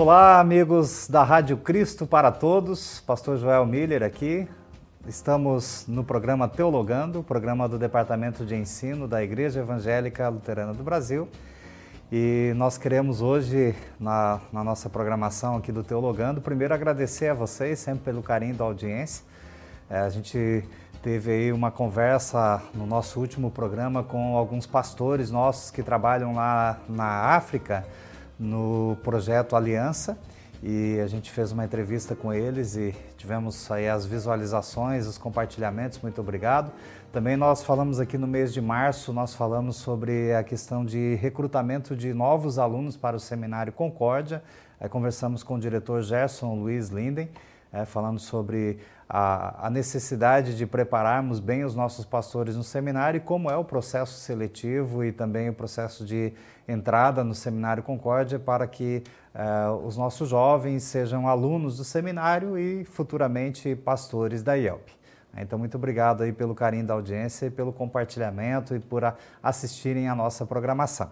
Olá, amigos da Rádio Cristo para Todos. Pastor Joel Miller aqui. Estamos no programa Teologando, programa do Departamento de Ensino da Igreja Evangélica Luterana do Brasil. E nós queremos hoje, na, na, nossa programação aqui do Teologando, primeiro agradecer a vocês sempre pelo carinho da audiência. É, a gente teve aí uma conversa no nosso último programa com alguns pastores nossos que trabalham lá na África, no projeto Aliança e a gente fez uma entrevista com eles e tivemos aí as visualizações, os compartilhamentos, muito obrigado. Também nós falamos aqui no mês de março, nós falamos sobre a questão de recrutamento de novos alunos para o Seminário Concórdia, aí conversamos com o diretor Gerson Luiz Linden, é, falando sobre a, a, necessidade de prepararmos bem os nossos pastores no seminário e como é o processo seletivo e também o processo de entrada no Seminário Concórdia para que uh, os nossos jovens sejam alunos do seminário e futuramente pastores da IELP. Então, muito obrigado aí pelo carinho da audiência e pelo compartilhamento e por assistirem à nossa programação.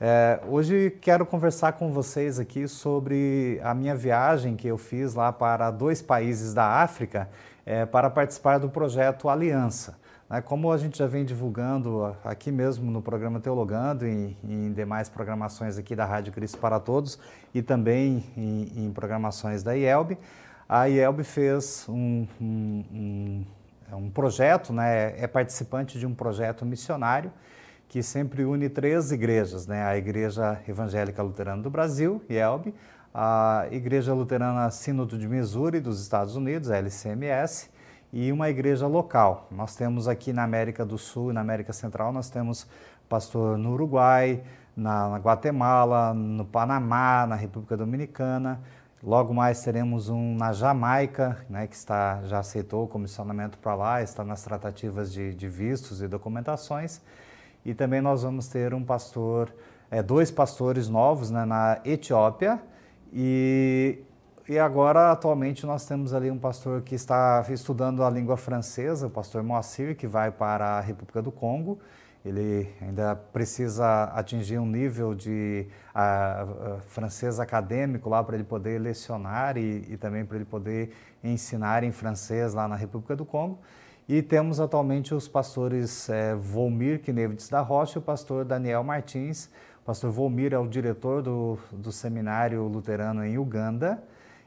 É, hoje quero conversar com vocês aqui sobre a minha viagem que eu fiz lá para dois países da África é, para participar do projeto Aliança. Né, como a gente já vem divulgando aqui mesmo no programa Teologando e em demais programações aqui da Rádio Cristo para Todos e também em, em programações da IELB, a IELB fez um, um, um, é um projeto, né, é participante de um projeto missionário que sempre une três igrejas, né, a Igreja Evangélica Luterana do Brasil, IELB, a Igreja Luterana Sínodo de Missouri dos Estados Unidos, LCMS, e uma igreja local. Nós temos aqui na América do Sul e na América Central, nós temos pastor no Uruguai, na, na Guatemala, no Panamá, na República Dominicana. Logo mais teremos um na Jamaica, né, que está, já aceitou o comissionamento para lá, está nas tratativas de, de, vistos e documentações. E também nós vamos ter um pastor, é, dois pastores novos né, na Etiópia e e agora, atualmente, nós temos ali um pastor que está estudando a língua francesa, o pastor Moacir, que vai para a República do Congo. Ele ainda precisa atingir um nível de a, a, francês acadêmico lá para ele poder lecionar e, e também para ele poder ensinar em francês lá na República do Congo. E temos atualmente os pastores é, Volmir Knevides da Rocha e o pastor Daniel Martins. O pastor Volmir é o diretor do, do seminário luterano em Uganda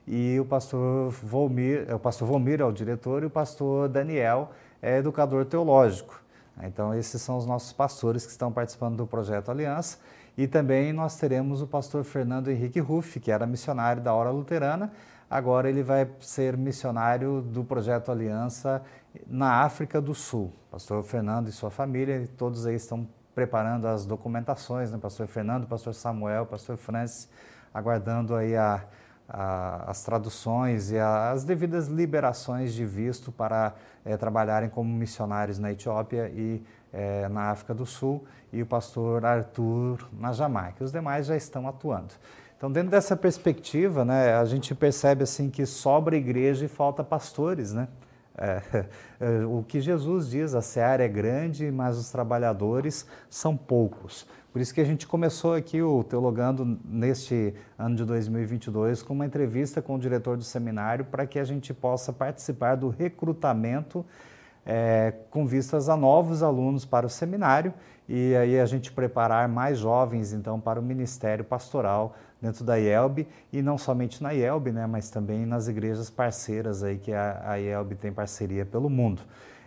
e o pastor Volmir, é, o pastor Volmir é o diretor e o pastor Daniel é educador teológico. Então esses são os nossos pastores que estão participando do projeto Aliança e também nós teremos o pastor Fernando Henrique Ruff, que era missionário da Hora Luterana, agora ele vai ser missionário do projeto Aliança na África do Sul. Pastor Fernando e sua família, todos aí estão preparando as documentações, né? Pastor Fernando, Pastor Samuel, Pastor Francis, aguardando aí a a, as traduções e a, as devidas liberações de visto para é, trabalharem como missionários na Etiópia e é, na África do Sul e o pastor Arthur na Jamaica. Os demais já estão atuando. Então, dentro dessa perspectiva, né, a gente percebe assim que sobra igreja e falta pastores, né? É, é, o que Jesus diz, a seara é grande, mas os trabalhadores são poucos. Por isso que a gente começou aqui o Teologando neste ano de 2022 com uma entrevista com o diretor do seminário para que a gente possa participar do recrutamento é, com vistas a novos alunos para o seminário e aí a gente preparar mais jovens então para o ministério pastoral dentro da IELB e não somente na IELB, né, mas também nas igrejas parceiras aí que a, a IELB tem parceria pelo mundo.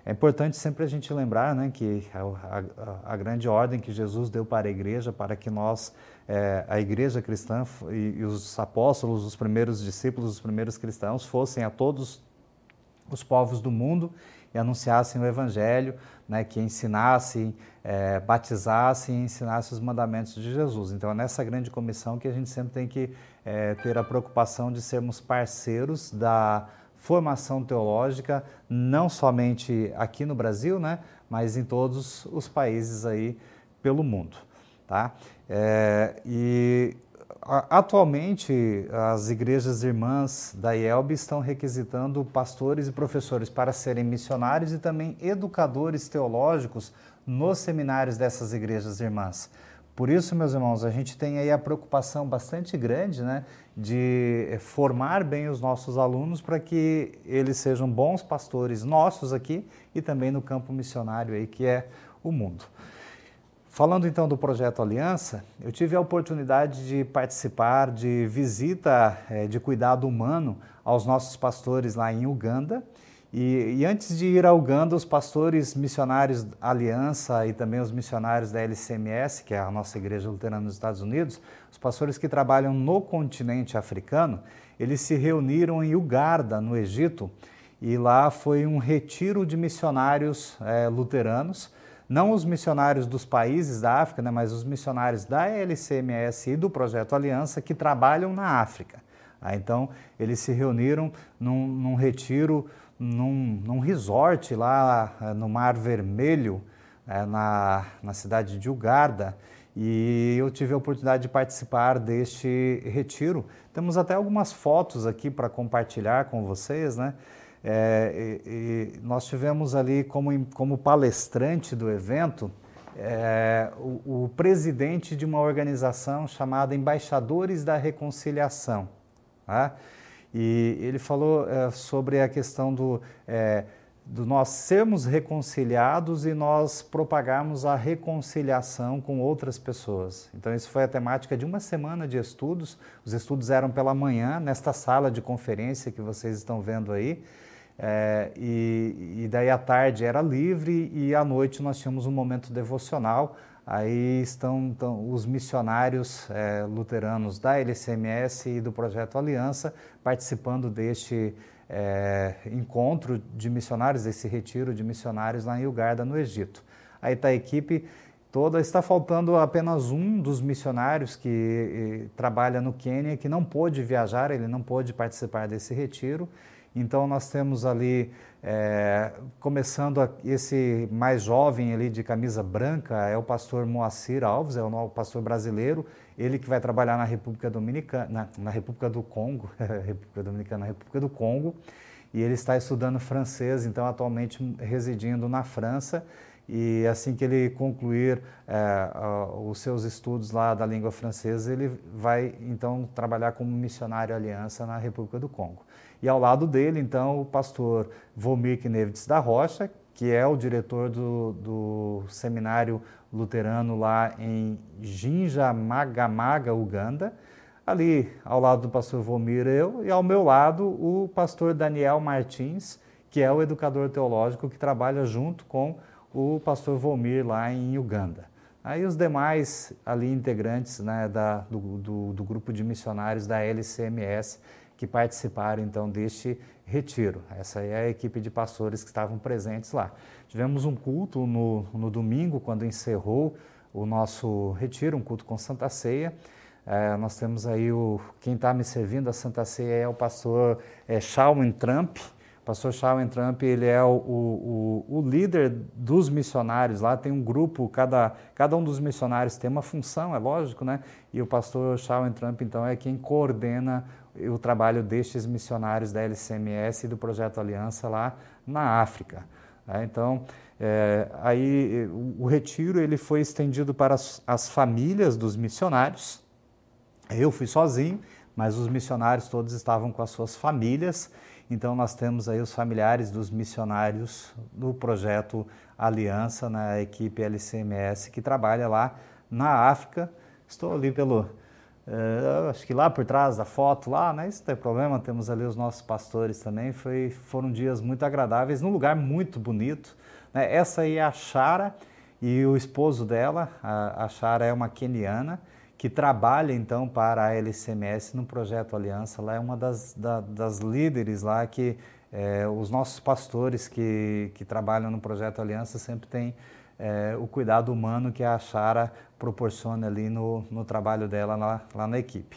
É importante sempre a gente lembrar né, que a, a, a, grande ordem que Jesus deu para a igreja, para que nós, é, a igreja cristã e, e, os apóstolos, os primeiros discípulos, os primeiros cristãos, fossem a todos os povos do mundo e anunciassem o Evangelho, né, que ensinassem, é, batizassem e ensinassem os mandamentos de Jesus. Então é nessa grande comissão que a gente sempre tem que é, ter a preocupação de sermos parceiros da formação teológica, não somente aqui no Brasil, né, mas em todos os países aí pelo mundo. Tá? É, e atualmente as igrejas irmãs da IELB estão requisitando pastores e professores para serem missionários e também educadores teológicos nos seminários dessas igrejas irmãs. Por isso, meus irmãos, a gente tem aí a preocupação bastante grande né, de formar bem os nossos alunos para que eles sejam bons pastores nossos aqui e também no campo missionário aí, que é o mundo. Falando então do projeto Aliança, eu tive a oportunidade de participar de visita é, de cuidado humano aos nossos pastores lá em Uganda. E, e, antes de ir a Uganda, os pastores missionários Aliança e também os missionários da LCMS, que é a nossa igreja luterana nos Estados Unidos, os pastores que trabalham no continente africano, eles se reuniram em Uganda, no Egito, e lá foi um retiro de missionários é, luteranos, não os missionários dos países da África, né, mas os missionários da LCMS e do Projeto Aliança que trabalham na África. Ah, então, eles se reuniram num, num retiro num, num resort lá eh, no Mar Vermelho, é, na, na cidade de Ugarda, e eu tive a oportunidade de participar deste retiro. Temos até algumas fotos aqui para compartilhar com vocês, né? É, e, e nós tivemos ali como, como palestrante do evento é, o, o, presidente de uma organização chamada Embaixadores da Reconciliação. Tá? E ele falou é, sobre a questão do, é, do nós sermos reconciliados e nós propagarmos a reconciliação com outras pessoas. Então, isso foi a temática de uma semana de estudos. Os estudos eram pela manhã, nesta sala de conferência que vocês estão vendo aí. É, e, e daí à tarde era livre e à noite nós tínhamos um momento devocional Aí estão, estão os missionários é, luteranos da LCMS e do Projeto Aliança participando deste é, encontro de missionários, desse retiro de missionários lá em Uganda, no Egito. Aí está a equipe toda, está faltando apenas um dos missionários que trabalha no Quênia, que não pôde viajar, ele não pôde participar desse retiro. Então nós temos ali é, começando a, esse mais jovem ali de camisa branca é o pastor Moacir Alves, é o novo pastor brasileiro, ele que vai trabalhar na República Dominicana, na, na República do Congo, República Dominicana, na República do Congo, e ele está estudando francês, então atualmente residindo na França. E assim que ele concluir é, os seus estudos lá da língua francesa, ele vai então trabalhar como missionário aliança na República do Congo. E ao lado dele, então, o pastor Vomir Knevides da Rocha, que é o diretor do, do seminário luterano lá em Jinjamagamaga, Uganda. Ali, ao lado do pastor Vomir, eu, e ao meu lado, o pastor Daniel Martins, que é o educador teológico que trabalha junto com o pastor Vomir lá em Uganda. Aí os demais ali integrantes né, da, do, do, do grupo de missionários da LCMS, que participaram então deste retiro. Essa é a equipe de pastores que estavam presentes lá. Tivemos um culto no, no domingo, quando encerrou o nosso retiro, um culto com Santa Ceia. É, nós temos aí o quem está me servindo a Santa Ceia é o pastor é, Shawn Trump. O pastor Shawn Trump ele é o, o, o, líder dos missionários lá. Tem um grupo, cada, cada um dos missionários tem uma função, é lógico, né? E o pastor Shawn Trump então é quem coordena o trabalho destes missionários da LCMS e do Projeto Aliança lá na África. Né? Então, é, aí o, retiro ele foi estendido para as, as, famílias dos missionários. Eu fui sozinho, mas os missionários todos estavam com as suas famílias. Então nós temos aí os familiares dos missionários do projeto Aliança na equipe LCMS que trabalha lá na África. Estou ali pelo Uh, acho que lá por trás da foto, lá, né? Isso não tem problema, temos ali os nossos pastores também. Foi, foram dias muito agradáveis, num lugar muito bonito. Né? Essa aí é a Shara e o esposo dela, a, a Shara é uma keniana que trabalha então para a LCMS no projeto Aliança. Lá é uma das, da, das líderes lá que é, os nossos pastores que, que trabalham no projeto Aliança sempre têm é, o cuidado humano que a Shara proporciona ali no, no trabalho dela lá, lá na equipe.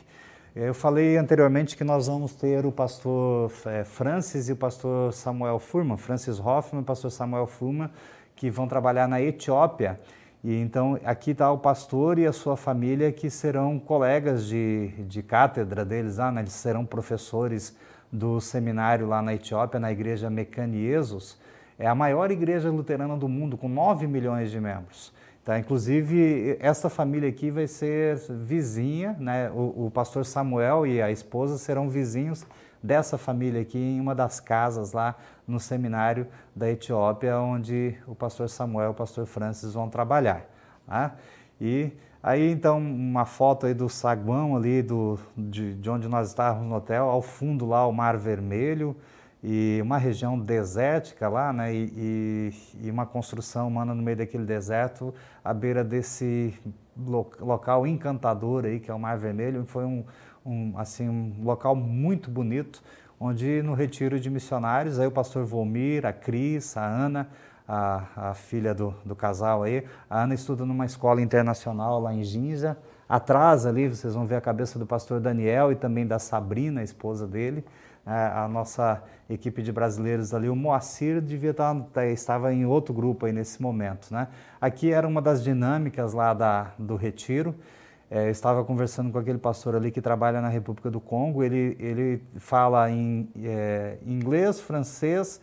Eu falei anteriormente que nós vamos ter o pastor é, Francis e o pastor Samuel Furman, Francis Hoffman e o pastor Samuel Furman, que vão trabalhar na Etiópia. E então aqui está o pastor e a sua família que serão colegas de, de cátedra deles lá, né? eles serão professores do seminário lá na Etiópia, na igreja Mecaniesos. É a maior igreja luterana do mundo, com 9 milhões de membros. Tá? Inclusive, esta família aqui vai ser vizinha, né? O, o, pastor Samuel e a esposa serão vizinhos dessa família aqui em uma das casas lá no seminário da Etiópia, onde o pastor Samuel e o pastor Francis vão trabalhar. Tá? E aí, então, uma foto aí do saguão ali do, de, de onde nós estávamos no hotel, ao fundo lá o Mar Vermelho, e uma região desértica lá, né, e, e, e, uma construção humana no meio daquele deserto, à beira desse lo, local encantador aí, que é o Mar Vermelho, foi um, um, assim, um local muito bonito, onde no retiro de missionários, aí o pastor Volmir, a Cris, a Ana, a, a filha do, do casal aí, a Ana estuda numa escola internacional lá em Ginja, atrás ali vocês vão ver a cabeça do pastor Daniel e também da Sabrina, a esposa dele, a nossa equipe de brasileiros ali, o Moacir devia estar, tá, estava em outro grupo aí nesse momento. Né? Aqui era uma das dinâmicas lá da, do retiro. É, eu estava conversando com aquele pastor ali que trabalha na República do Congo. Ele, ele fala em é, inglês, francês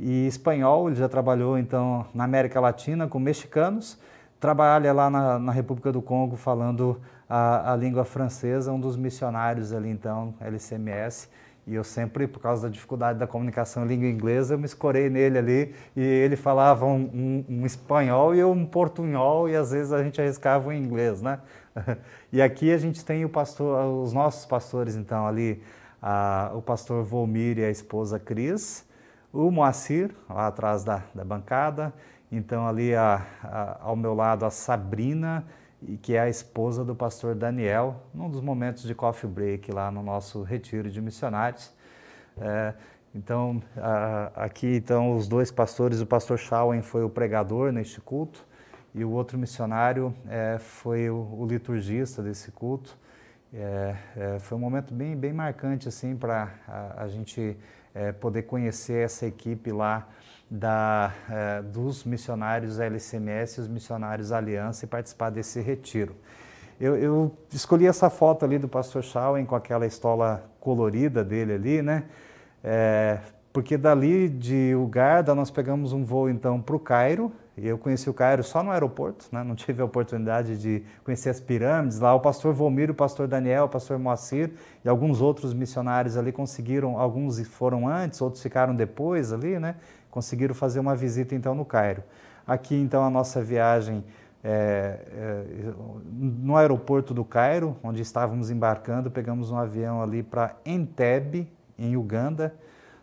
e espanhol. Ele já trabalhou então na América Latina com mexicanos. Trabalha lá na, na República do Congo falando a, a língua francesa, um dos missionários ali então, LCMS. E eu sempre, por causa da dificuldade da comunicação em língua inglesa, eu me escorei nele ali e ele falava um, um, um espanhol e eu um portunhol e às vezes a gente arriscava o inglês, né? e aqui a gente tem pastor, os nossos pastores então ali, a, o pastor Volmir e a esposa Cris, o Moacir lá atrás da, da bancada, então ali a, a, ao meu lado a Sabrina e que é a esposa do pastor Daniel, num dos momentos de coffee break lá no nosso retiro de missionários. É, então, a, aqui então os dois pastores, o pastor Shawen foi o pregador neste culto e o outro missionário é, foi o, o, liturgista desse culto. É, é foi um momento bem, bem marcante assim para a, a, gente é, poder conhecer essa equipe lá da, eh, dos missionários LCMS os missionários Aliança e participar desse retiro. Eu, eu, escolhi essa foto ali do pastor Shawen com aquela estola colorida dele ali, né? É, porque dali de Ugarda nós pegamos um voo então para o Cairo, e eu conheci o Cairo só no aeroporto, né? não tive a oportunidade de conhecer as pirâmides. Lá o pastor Volmiro, o pastor Daniel, o pastor Moacir e alguns outros missionários ali conseguiram, alguns foram antes, outros ficaram depois ali, né? Conseguiram fazer uma visita então no Cairo. Aqui então a nossa viagem é, é, no aeroporto do Cairo, onde estávamos embarcando, pegamos um avião ali para Entebbe, em Uganda,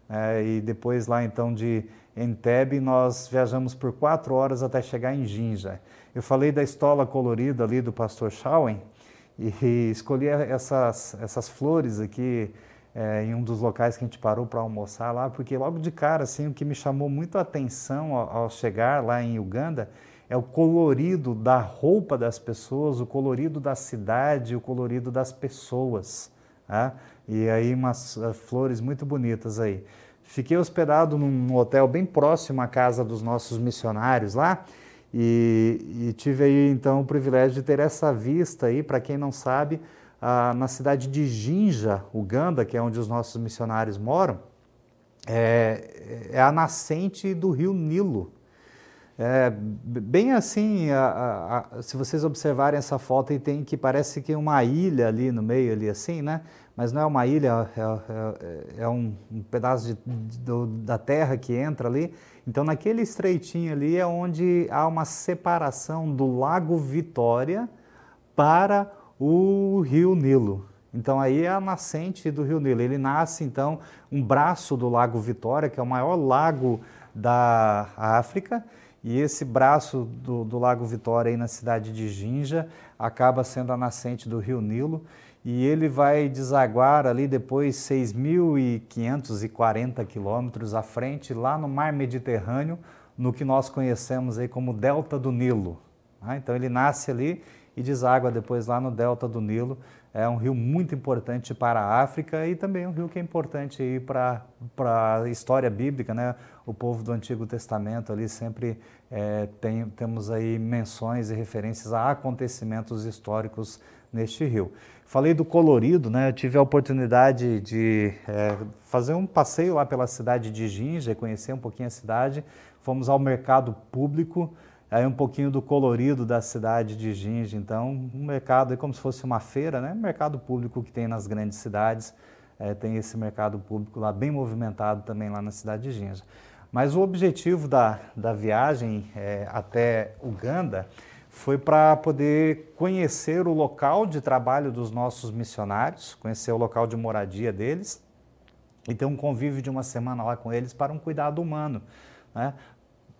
é, e depois lá então de Entebbe nós viajamos por quatro horas até chegar em Jinja. Eu falei da estola colorida ali do pastor Shawen e, e escolhi essas, essas flores aqui é, em um dos locais que a gente parou para almoçar lá, porque logo de cara, assim, o que me chamou muito a atenção ao, ao, chegar lá em Uganda é o colorido da roupa das pessoas, o colorido da cidade, o colorido das pessoas. Tá? E aí umas uh, flores muito bonitas aí. Fiquei hospedado num hotel bem próximo à casa dos nossos missionários lá, e, e tive aí então o privilégio de ter essa vista aí, para quem não sabe, ah, na cidade de Jinja, Uganda, que é onde os nossos missionários moram, é, é a nascente do rio Nilo. É, bem assim, a, a, se vocês observarem essa foto, tem que parece que uma ilha ali no meio, ali assim, né? Mas não é uma ilha, é, é, é um, um, pedaço de, do, da terra que entra ali. Então, naquele estreitinho ali é onde há uma separação do Lago Vitória para o rio Nilo. Então aí é a nascente do rio Nilo. Ele nasce então um braço do Lago Vitória, que é o maior lago da África, e esse braço do, do Lago Vitória aí na cidade de Jinja acaba sendo a nascente do rio Nilo e ele vai desaguar ali depois 6.540 quilômetros à frente, lá no mar Mediterrâneo, no que nós conhecemos aí como Delta do Nilo. Ah, então ele nasce ali e deságua depois lá no delta do Nilo. É um rio muito importante para a África e também um rio que é importante para, a história bíblica, né? O povo do Antigo Testamento ali sempre é, tem, temos aí menções e referências a acontecimentos históricos neste rio. Falei do colorido, né? Eu tive a oportunidade de é, fazer um passeio lá pela cidade de Ginja, conhecer um pouquinho a cidade. Fomos ao mercado público aí um pouquinho do colorido da cidade de Ginja. Então, um mercado é como se fosse uma feira, né? mercado público que tem nas grandes cidades, é, tem esse mercado público lá bem movimentado também lá na cidade de Ginja. Mas o objetivo da, da viagem é, até Uganda foi para poder conhecer o local de trabalho dos nossos missionários, conhecer o local de moradia deles e ter um convívio de uma semana lá com eles para um cuidado humano, né?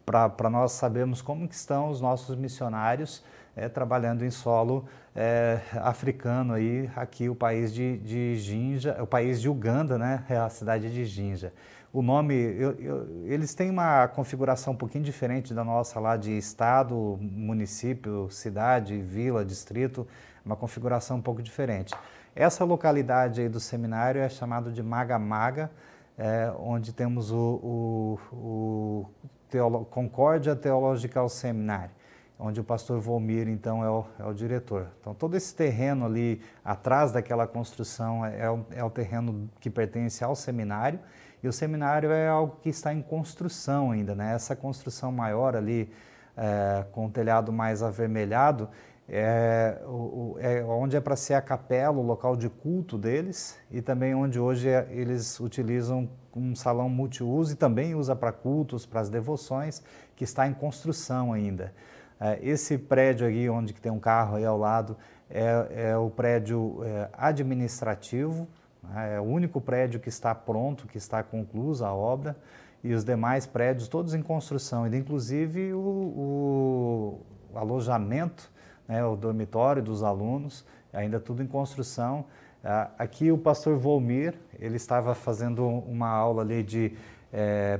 Para nós sabermos como que estão os nossos missionários é, trabalhando em solo é, africano aí, aqui o país de, de Jinja, o país de Uganda, né, é a cidade de Jinja. O nome, eu, eu, eles têm uma configuração um pouquinho diferente da nossa lá de estado, município, cidade, vila, distrito, uma configuração um pouco diferente. Essa localidade aí do seminário é chamado de Maga Maga, é, onde temos o, o, o Teolo Concórdia Theological Seminary, onde o pastor Volmir, então, é o, é o, diretor. Então, todo esse terreno ali atrás daquela construção é, é, o, é o terreno que pertence ao seminário, e o seminário é algo que está em construção ainda, né? Essa construção maior ali, é, com o telhado mais avermelhado, é, o, é onde é para ser a capela, o local de culto deles, e também onde hoje é, eles utilizam um salão multiuso e também usa para cultos, para as devoções, que está em construção ainda. É, esse prédio aqui, onde tem um carro aí ao lado, é, é o prédio é, administrativo, né? é o único prédio que está pronto, que está conclusa a obra, e os demais prédios todos em construção, inclusive o, o alojamento né, o dormitório dos alunos, ainda tudo em construção. Ah, aqui o pastor Volmir, ele estava fazendo uma aula ali de é,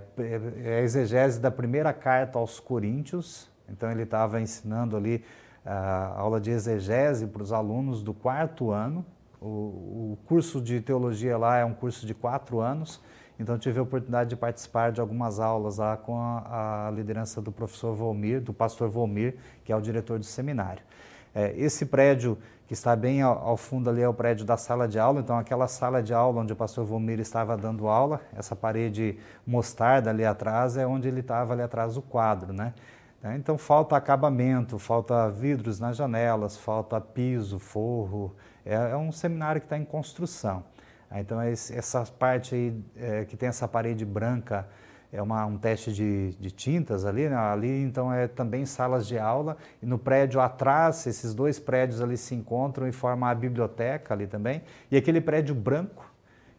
exegese da primeira carta aos Coríntios, então ele estava ensinando ali a aula de exegese para os alunos do quarto ano. O, o, curso de teologia lá é um curso de quatro anos, então tive a oportunidade de participar de algumas aulas lá com a, a liderança do professor Volmir, do pastor Volmir, que é o diretor do seminário. É, esse prédio que está bem ao, ao, fundo ali é o prédio da sala de aula, então aquela sala de aula onde o pastor Vomir estava dando aula, essa parede mostarda ali atrás é onde ele estava ali atrás o quadro, né? É, então falta acabamento, falta vidros nas janelas, falta piso, forro, é, é um seminário que está em construção. É, então essa parte aí é, que tem essa parede branca é uma, um teste de, de tintas ali, né? ali então é também salas de aula e no prédio atrás, esses dois prédios ali se encontram e formam a biblioteca ali também e aquele prédio branco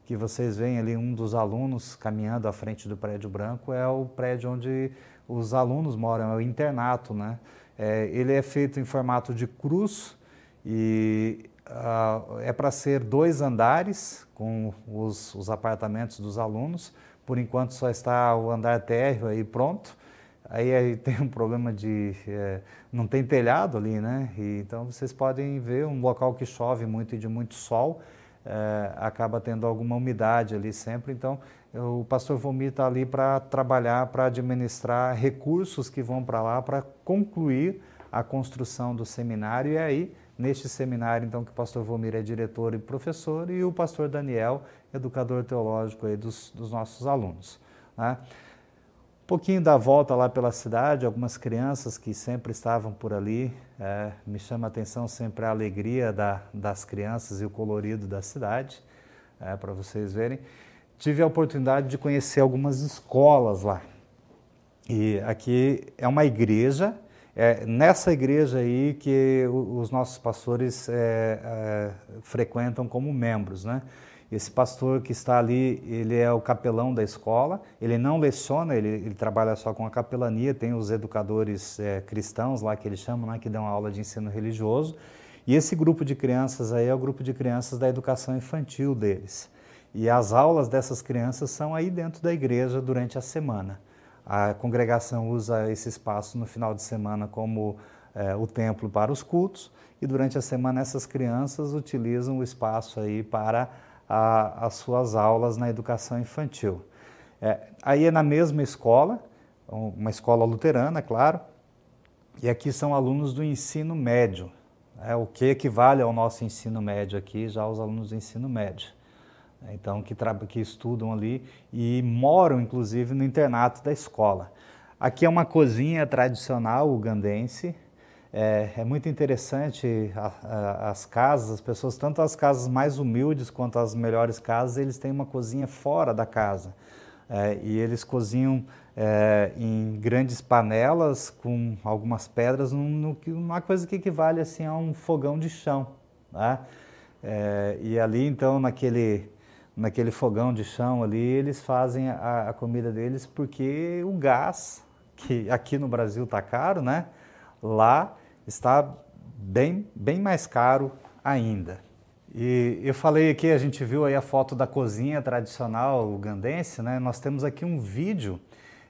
que vocês veem ali um dos alunos caminhando à frente do prédio branco é o prédio onde os alunos moram, é o internato, né? É, ele é feito em formato de cruz e uh, é para ser dois andares com os, os apartamentos dos alunos, por enquanto só está o andar térreo aí pronto. Aí, aí tem um problema de é, não tem telhado ali, né? E, então vocês podem ver um local que chove muito e de muito sol, é, acaba tendo alguma umidade ali sempre. Então o pastor Vomir está ali para trabalhar, para administrar recursos que vão para lá para concluir a construção do seminário e aí neste seminário, então, que o pastor Vomir é diretor e professor, e o pastor Daniel, educador teológico aí dos, dos nossos alunos. Né? Um pouquinho da volta lá pela cidade, algumas crianças que sempre estavam por ali, é, me chama a atenção sempre a alegria da, das crianças e o colorido da cidade, é, para vocês verem. Tive a oportunidade de conhecer algumas escolas lá. E aqui é uma igreja, é nessa igreja aí que os nossos pastores é, é, frequentam como membros, né? Esse pastor que está ali, ele é o capelão da escola, ele não leciona, ele, ele trabalha só com a capelania, tem os educadores é, cristãos lá que eles chamam, né, que dão aula de ensino religioso, e esse grupo de crianças aí é o grupo de crianças da educação infantil deles. E as aulas dessas crianças são aí dentro da igreja durante a semana. A congregação usa esse espaço no final de semana como é, o templo para os cultos e durante a semana essas crianças utilizam o espaço aí para a, as suas aulas na educação infantil. É, aí é na mesma escola, uma escola luterana, claro, e aqui são alunos do ensino médio, é, o que equivale ao nosso ensino médio aqui, já os alunos do ensino médio então que, que estudam ali e moram inclusive no internato da escola. Aqui é uma cozinha tradicional ugandense. É, é muito interessante a, a, as casas, as pessoas, tanto as casas mais humildes quanto as melhores casas, eles têm uma cozinha fora da casa. É, e eles cozinham é, em grandes panelas com algumas pedras, num, numa coisa que equivale assim, a um fogão de chão. Né? É, e ali, então, naquele, naquele fogão de chão ali, eles fazem a, a comida deles porque o gás, que aqui no Brasil está caro, né? lá está bem, bem mais caro ainda. E eu falei aqui, a gente viu aí a foto da cozinha tradicional ugandense, né? Nós temos aqui um vídeo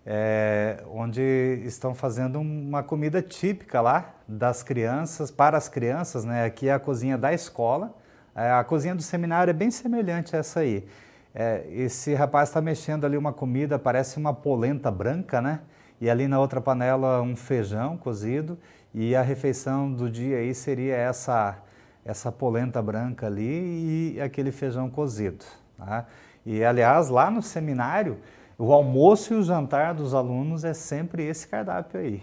é, onde estão fazendo uma comida típica lá das crianças, para as crianças, né? Aqui é a cozinha da escola. É, a cozinha do seminário é bem semelhante a essa aí. É, esse rapaz está mexendo ali uma comida, parece uma polenta branca, né? E ali na outra panela um feijão cozido e a refeição do dia aí seria essa essa polenta branca ali e aquele feijão cozido. Tá? E aliás, lá no seminário, o almoço e o jantar dos alunos é sempre esse cardápio aí.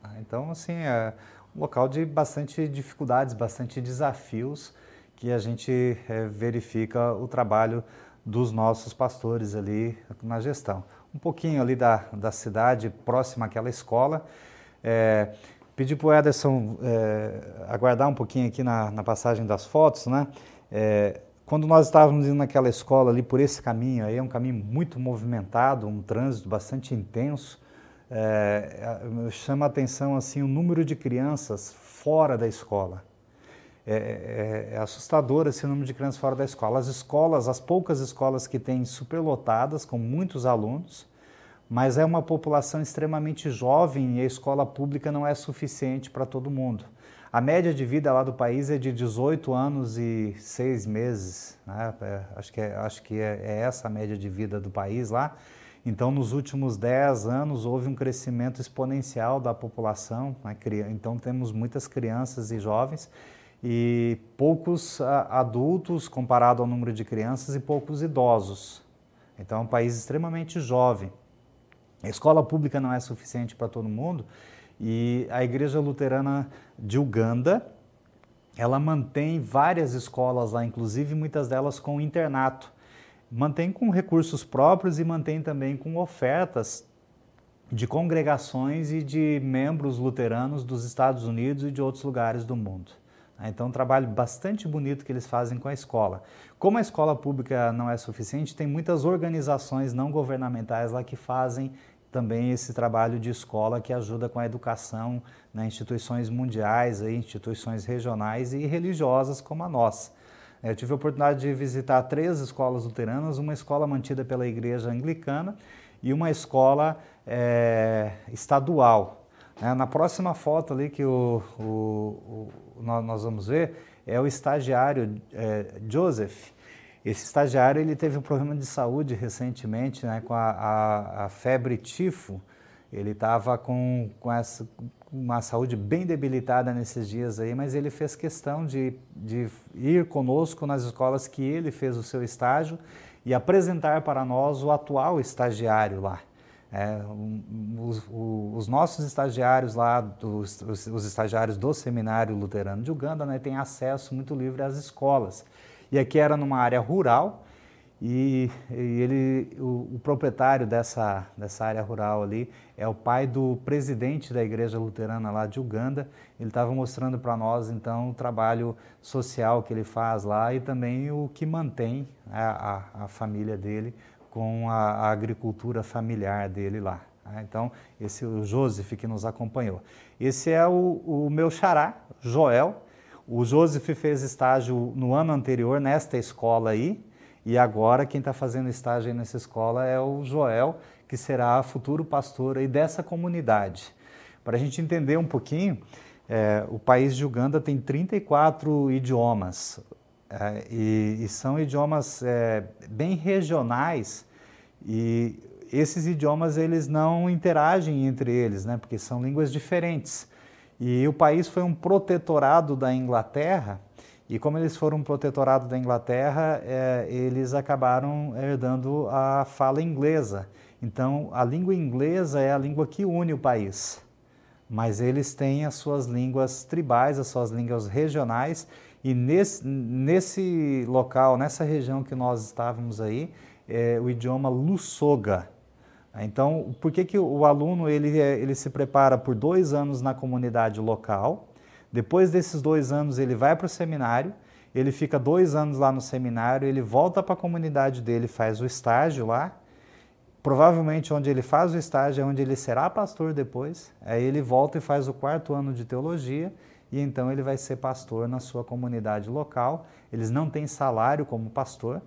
Tá? Então, assim, é um local de bastante dificuldades, bastante desafios que a gente é, verifica o trabalho dos nossos pastores ali na gestão. Um pouquinho ali da, da cidade, próxima àquela escola. É, Pedi para o Ederson é, aguardar um pouquinho aqui na, na passagem das fotos, né? É, quando nós estávamos indo naquela escola ali por esse caminho, aí é um caminho muito movimentado, um trânsito bastante intenso, é, chama a atenção assim o número de crianças fora da escola. É, é, é, assustador esse número de crianças fora da escola. As escolas, as poucas escolas que têm superlotadas, com muitos alunos, mas é uma população extremamente jovem e a escola pública não é suficiente para todo mundo. A média de vida lá do país é de 18 anos e 6 meses, né? é, acho que, é, acho que é, é, essa a média de vida do país lá. Então, nos últimos 10 anos, houve um crescimento exponencial da população, né? então temos muitas crianças e jovens e poucos adultos comparado ao número de crianças e poucos idosos. Então, é um país extremamente jovem. A escola pública não é suficiente para todo mundo e a Igreja Luterana de Uganda, ela mantém várias escolas lá, inclusive muitas delas com internato. Mantém com recursos próprios e mantém também com ofertas de congregações e de membros luteranos dos Estados Unidos e de outros lugares do mundo. Então, um trabalho bastante bonito que eles fazem com a escola. Como a escola pública não é suficiente, tem muitas organizações não governamentais lá que fazem também esse trabalho de escola que ajuda com a educação, né, instituições mundiais, aí, instituições regionais e religiosas como a nossa. Eu tive a oportunidade de visitar três escolas luteranas, uma escola mantida pela Igreja Anglicana e uma escola é, estadual. É, na próxima foto ali que o, o, o, nós vamos ver é o estagiário é, Joseph, esse estagiário ele teve um problema de saúde recentemente, né, com a, a, a febre tifo. Ele estava com, com essa, uma saúde bem debilitada nesses dias aí, mas ele fez questão de, de ir conosco nas escolas que ele fez o seu estágio e apresentar para nós o atual estagiário lá. É, os, os, nossos estagiários lá, os, os, estagiários do Seminário Luterano de Uganda, né, têm acesso muito livre às escolas. E aqui era numa área rural e, e ele, o, o, proprietário dessa, dessa área rural ali é o pai do presidente da igreja luterana lá de Uganda. Ele estava mostrando para nós então o trabalho social que ele faz lá e também o que mantém a, a, a família dele com a, a, agricultura familiar dele lá. Né? Então, esse é o Joseph que nos acompanhou. Esse é o, o meu xará, Joel, o Joseph fez estágio no ano anterior nesta escola aí, e agora quem está fazendo estágio nessa escola é o Joel, que será futuro pastor aí dessa comunidade. Para a gente entender um pouquinho, é, o país de Uganda tem 34 idiomas, é, e, e, são idiomas é, bem regionais, e esses idiomas eles não interagem entre eles, né, porque são línguas diferentes. E o país foi um protetorado da Inglaterra, e como eles foram um protetorado da Inglaterra, é, eles acabaram herdando a fala inglesa. Então, a língua inglesa é a língua que une o país, mas eles têm as suas línguas tribais, as suas línguas regionais, e nesse, nesse local, nessa região que nós estávamos aí, é o idioma Lussoga. Então, por que, que o aluno ele, é, ele se prepara por dois anos na comunidade local, depois desses dois anos ele vai para o seminário, ele fica dois anos lá no seminário, ele volta para a comunidade dele, faz o estágio lá, provavelmente onde ele faz o estágio é onde ele será pastor depois, aí ele volta e faz o quarto ano de teologia, e então ele vai ser pastor na sua comunidade local. Eles não têm salário como pastor,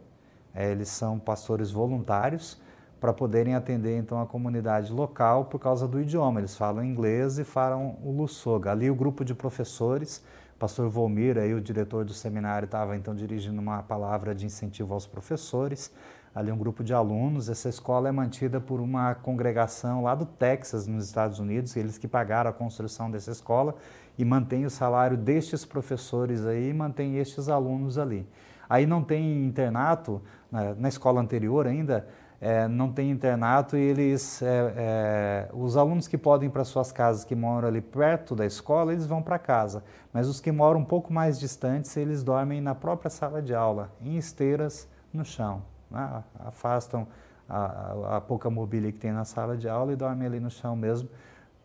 é, eles são pastores voluntários para poderem atender então a comunidade local por causa do idioma. Eles falam inglês e falam o Lussoga. Ali o grupo de professores, pastor Volmir, aí o diretor do seminário estava então dirigindo uma palavra de incentivo aos professores. Ali um grupo de alunos. Essa escola é mantida por uma congregação lá do Texas, nos Estados Unidos, eles que pagaram a construção dessa escola e mantém o salário destes professores aí e mantém estes alunos ali. Aí não tem internato, na, na escola anterior ainda, é, não tem internato e eles, é, é, os alunos que podem ir para suas casas, que moram ali perto da escola, eles vão para casa. Mas os que moram um pouco mais distantes, eles dormem na própria sala de aula, em esteiras no chão. Né? Afastam a, a, pouca mobília que tem na sala de aula e dormem ali no chão mesmo,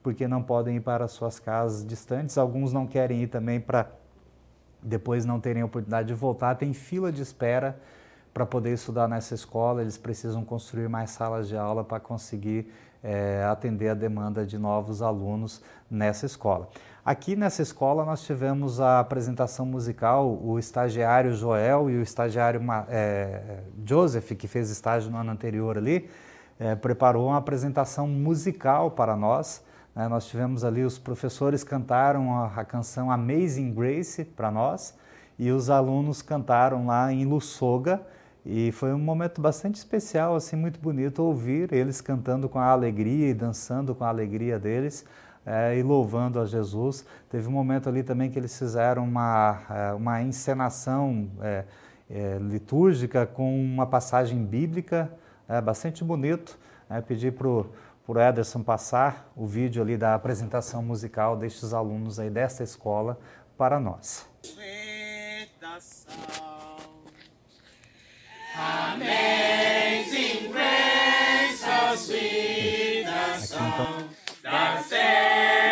porque não podem ir para suas casas distantes. Alguns não querem ir também para depois não terem oportunidade de voltar, tem fila de espera para poder estudar nessa escola, eles precisam construir mais salas de aula para conseguir é, atender a demanda de novos alunos nessa escola. Aqui nessa escola nós tivemos a apresentação musical, o estagiário Joel e o estagiário é, Joseph, que fez estágio no ano anterior ali, é, preparou uma apresentação musical para nós. Né? Nós tivemos ali, os professores cantaram a, a canção Amazing Grace para nós e os alunos cantaram lá em Lussoga e foi um momento bastante especial, assim, muito bonito ouvir eles cantando com a alegria e dançando com a alegria deles é, e louvando a Jesus. Teve um momento ali também que eles fizeram uma, é, uma encenação é, litúrgica com uma passagem bíblica, bastante bonito. Né? Pedi para por Ederson passar o vídeo ali da apresentação musical destes alunos aí desta escola para nós. Amazing grace, how sweet the sound that saved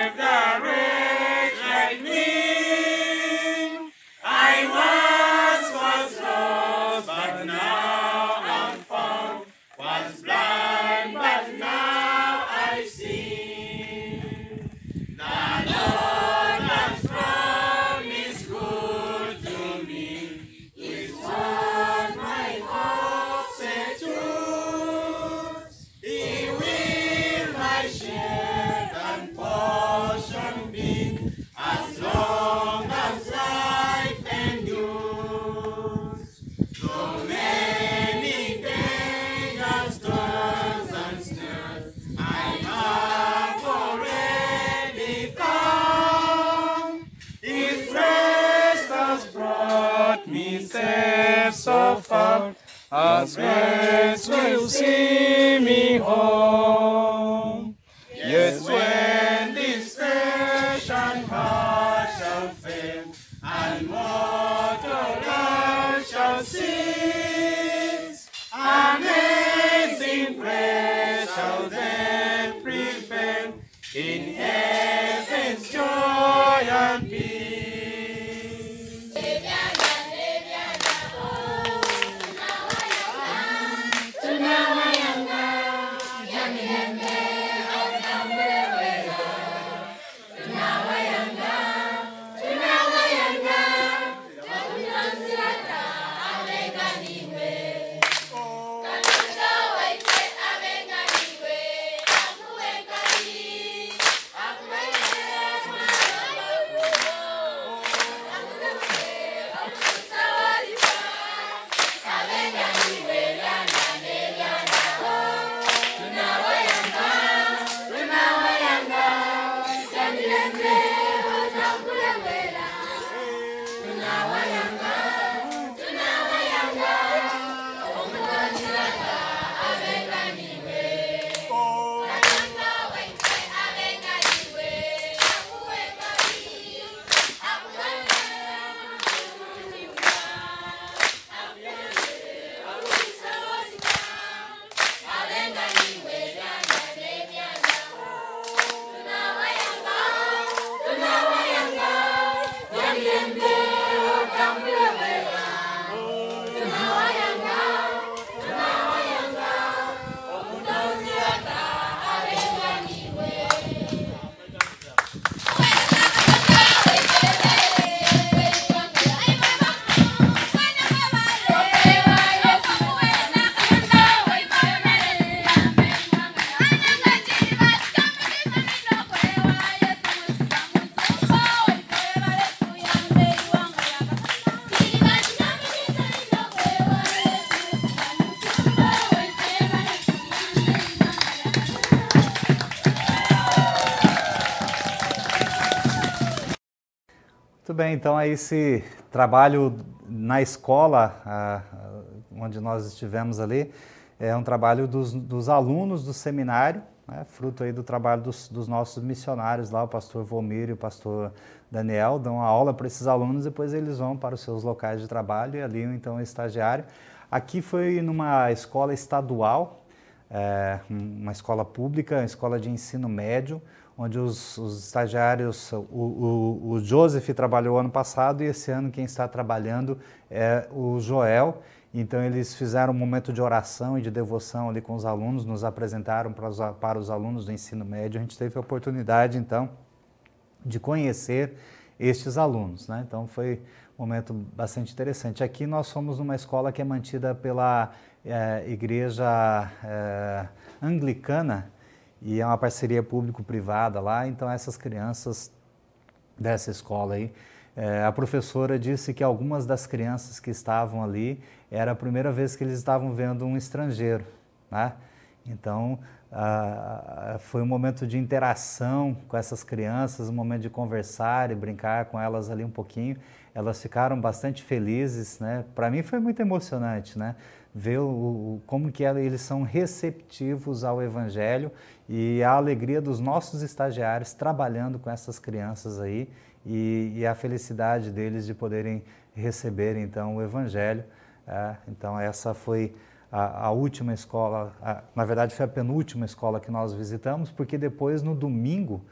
bem, então é esse trabalho na escola, onde nós estivemos ali, é um trabalho dos, dos alunos do seminário, né, fruto aí do trabalho dos, dos, nossos missionários lá, o pastor Volmir e o pastor Daniel, dão a aula para esses alunos, depois eles vão para os seus locais de trabalho e ali então o estagiário. Aqui foi numa escola estadual, é, uma escola pública, uma escola de ensino médio, onde os, os estagiários, o, o, o, Joseph trabalhou ano passado e esse ano quem está trabalhando é o Joel. Então eles fizeram um momento de oração e de devoção ali com os alunos, nos apresentaram para os, para os alunos do ensino médio. A gente teve a oportunidade então de conhecer estes alunos, né? Então foi um momento bastante interessante. Aqui nós somos numa escola que é mantida pela é, igreja é, anglicana e é uma parceria público-privada lá, então essas crianças dessa escola aí, é, a professora disse que algumas das crianças que estavam ali era a primeira vez que eles estavam vendo um estrangeiro, né? Então foi um momento de interação com essas crianças, um momento de conversar e brincar com elas ali um pouquinho. Elas ficaram bastante felizes, né? Para mim foi muito emocionante, né? Ver o, como que eles são receptivos ao Evangelho e a alegria dos nossos estagiários trabalhando com essas crianças aí e, e a felicidade deles de poderem receber então o Evangelho. É, então essa foi a, a última escola, a, na verdade foi a penúltima escola que nós visitamos, porque depois no domingo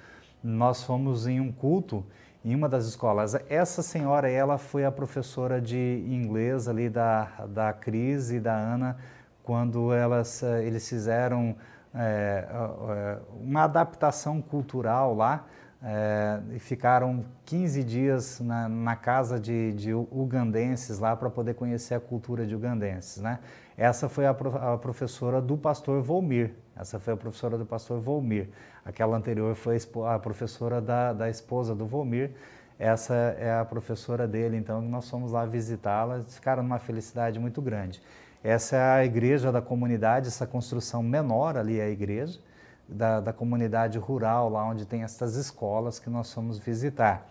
nós fomos em um culto em uma das escolas. Essa senhora, ela foi a professora de inglês ali da, da Cris e da Ana, quando elas, eh, eles fizeram é, uma adaptação cultural lá é, e ficaram 15 dias na, na casa de, de, ugandenses lá para poder conhecer a cultura de ugandenses, né? Essa foi a, a professora do pastor Volmir, essa foi a professora do pastor Volmir. Aquela anterior foi a professora da, da esposa do Volmir. Essa é a professora dele, então nós fomos lá visitá-la, ficaram numa felicidade muito grande. Essa é a igreja da comunidade, essa construção menor ali é a igreja, da, da comunidade rural, lá onde tem essas escolas que nós fomos visitar.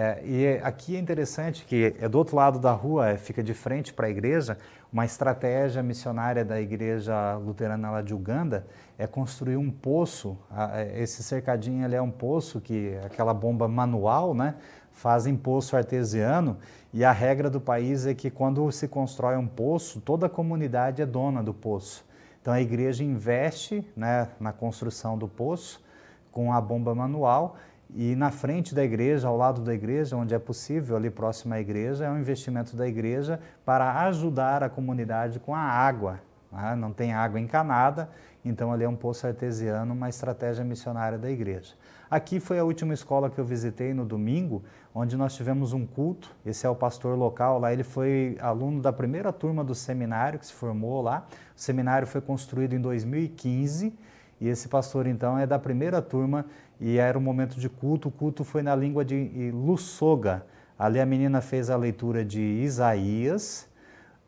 É, e aqui é interessante que é do outro lado da rua, é, fica de frente para a igreja, uma estratégia missionária da igreja luterana lá de Uganda é construir um poço. É, esse cercadinho ali é um poço que aquela bomba manual, né? Fazem poço artesiano e a regra do país é que quando se constrói um poço, toda a comunidade é dona do poço. Então a igreja investe né, na construção do poço com a bomba manual e na frente da igreja, ao lado da igreja, onde é possível, ali próximo à igreja, é um investimento da igreja para ajudar a comunidade com a água. Né? Não tem água encanada, então ali é um poço artesiano, uma estratégia missionária da igreja. Aqui foi a última escola que eu visitei no domingo, onde nós tivemos um culto. Esse é o pastor local lá, ele foi aluno da primeira turma do seminário que se formou lá. O seminário foi construído em 2015 e esse pastor então é da primeira turma e era um momento de culto. O culto foi na língua de Lussoga. Ali a menina fez a leitura de Isaías,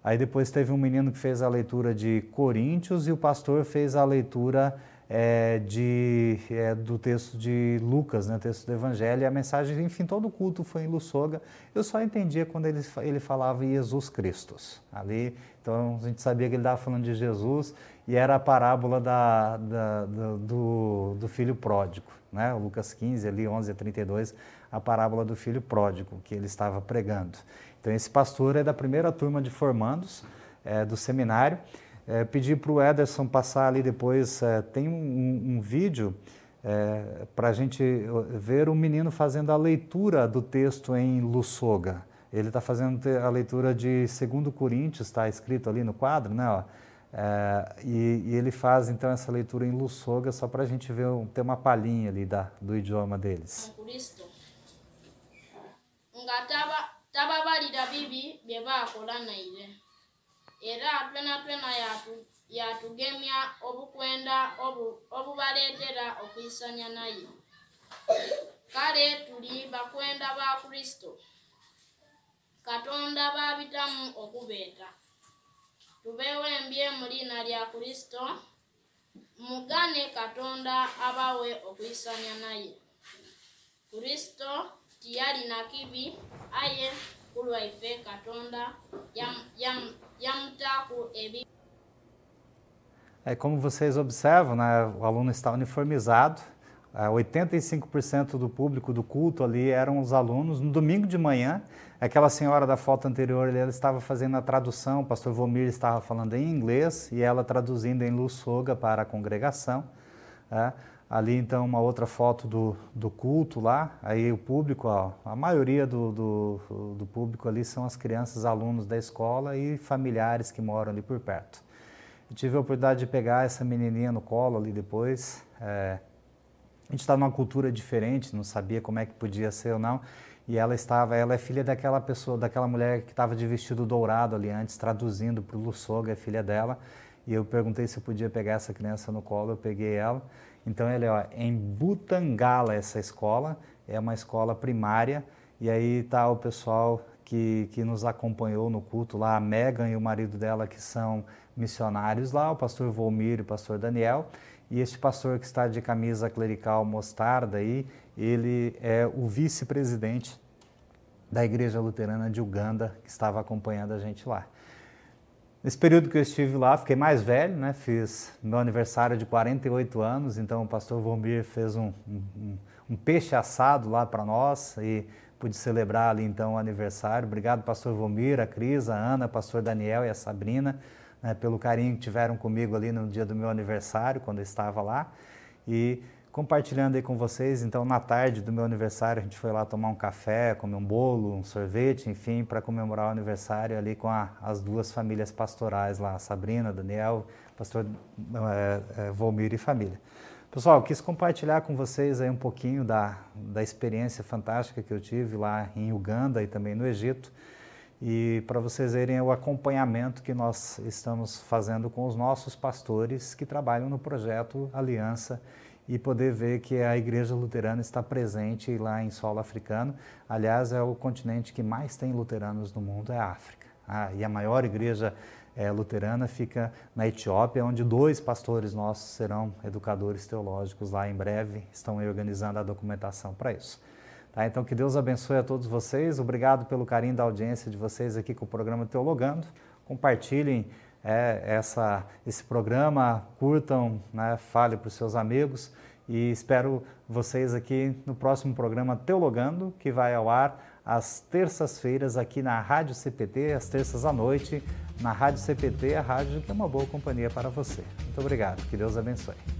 aí depois teve um menino que fez a leitura de Coríntios e o pastor fez a leitura é, de, é, do texto de Lucas, né, texto do Evangelho, e a mensagem, enfim, todo o culto foi em Lussoga. Eu só entendia quando ele, ele falava Jesus Cristo. Ali, então a gente sabia que ele estava falando de Jesus e era a parábola da, da, da, do, do filho pródigo, né? Lucas 15, ali 11 a 32, a parábola do filho pródigo que ele estava pregando. Então esse pastor é da primeira turma de formandos é, do seminário é, pedir para o Ederson passar ali depois, é, tem um, um vídeo é, para a gente ver o menino fazendo a leitura do texto em Lussoga. Ele está fazendo a leitura de 2 Coríntios, está escrito ali no quadro, né? Ó, é, e, e, ele faz então essa leitura em Lussoga só para a gente ver ter uma palhinha ali da, do idioma deles. Kale tuli bakwenda ba kristo. Katonda babitamu okubeeta tubewembye mu liina lya kristo mugane katonda abawe okwisanya naye kristo tiyali nakibi aye kulwaife katonda yam- yam- yamutaku ebi É, como vocês observam, né, o aluno está uniformizado. É, 85% do público do culto ali eram os alunos. No domingo de manhã, aquela senhora da foto anterior, ela estava fazendo a tradução, o pastor Vomir estava falando em inglês e ela traduzindo em Lussoga para a congregação. é. Ali, então, uma outra foto do, do culto lá. Aí o público, ó, a maioria do, do, do público ali são as crianças, alunos da escola e familiares que moram ali por perto. Eu tive a oportunidade de pegar essa menininha no colo ali depois. é, a gente está numa cultura diferente, não sabia como é que podia ser ou não. E ela estava, ela é filha daquela pessoa, daquela mulher que estava de vestido dourado ali antes, traduzindo para o Lussoga, é filha dela. E eu perguntei se eu podia pegar essa criança no colo, eu peguei ela. Então ele ó, em Butangala essa escola, é uma escola primária. E aí está o pessoal que, que nos acompanhou no culto lá, a Megan e o marido dela que são missionários lá, o pastor Volmir e o pastor Daniel. E este pastor que está de camisa clerical mostarda aí, ele é o vice-presidente da Igreja Luterana de Uganda, que estava acompanhando a gente lá. Nesse período que eu estive lá, fiquei mais velho, né? Fiz meu aniversário de 48 anos, então o pastor Vomir fez um, um, um peixe assado lá para nós e pude celebrar ali então o aniversário. Obrigado, pastor Vomir, a Cris, a Ana, pastor Daniel e a Sabrina, né, pelo carinho que tiveram comigo ali no dia do meu aniversário, quando eu estava lá. E compartilhando aí com vocês, então na tarde do meu aniversário a gente foi lá tomar um café, comer um bolo, um sorvete, enfim, para comemorar o aniversário ali com a, as duas famílias pastorais lá, Sabrina, Daniel, pastor é, é, Volmir e família. Pessoal, quis compartilhar com vocês aí um pouquinho da, da experiência fantástica que eu tive lá em Uganda e também no Egito e para vocês verem o acompanhamento que nós estamos fazendo com os nossos pastores que trabalham no projeto Aliança e poder ver que a Igreja Luterana está presente lá em solo africano. Aliás, é o continente que mais tem luteranos no mundo, é a África. Ah, e a maior igreja é, luterana fica na Etiópia, onde dois pastores nossos serão educadores teológicos lá em breve, estão organizando a documentação para isso. Tá, então, que Deus abençoe a todos vocês. Obrigado pelo carinho da audiência de vocês aqui com o programa Teologando. Compartilhem é, essa, esse programa, curtam, né, fale para os seus amigos e espero vocês aqui no próximo programa Teologando, que vai ao ar às terças-feiras aqui na Rádio CPT, às terças à noite, na Rádio CPT, a rádio que é uma boa companhia para você. Muito obrigado, que Deus abençoe.